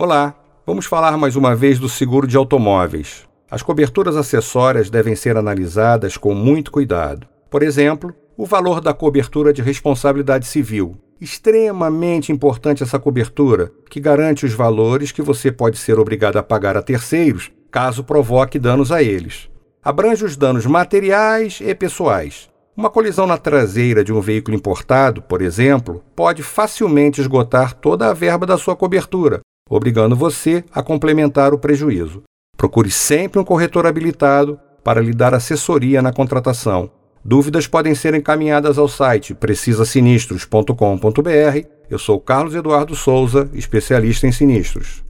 Olá, vamos falar mais uma vez do seguro de automóveis. As coberturas acessórias devem ser analisadas com muito cuidado. Por exemplo, o valor da cobertura de responsabilidade civil. Extremamente importante essa cobertura, que garante os valores que você pode ser obrigado a pagar a terceiros caso provoque danos a eles. Abrange os danos materiais e pessoais. Uma colisão na traseira de um veículo importado, por exemplo, pode facilmente esgotar toda a verba da sua cobertura, obrigando você a complementar o prejuízo. Procure sempre um corretor habilitado para lhe dar assessoria na contratação. Dúvidas podem ser encaminhadas ao site precisasinistros.com.br. Eu sou Carlos Eduardo Souza, especialista em sinistros.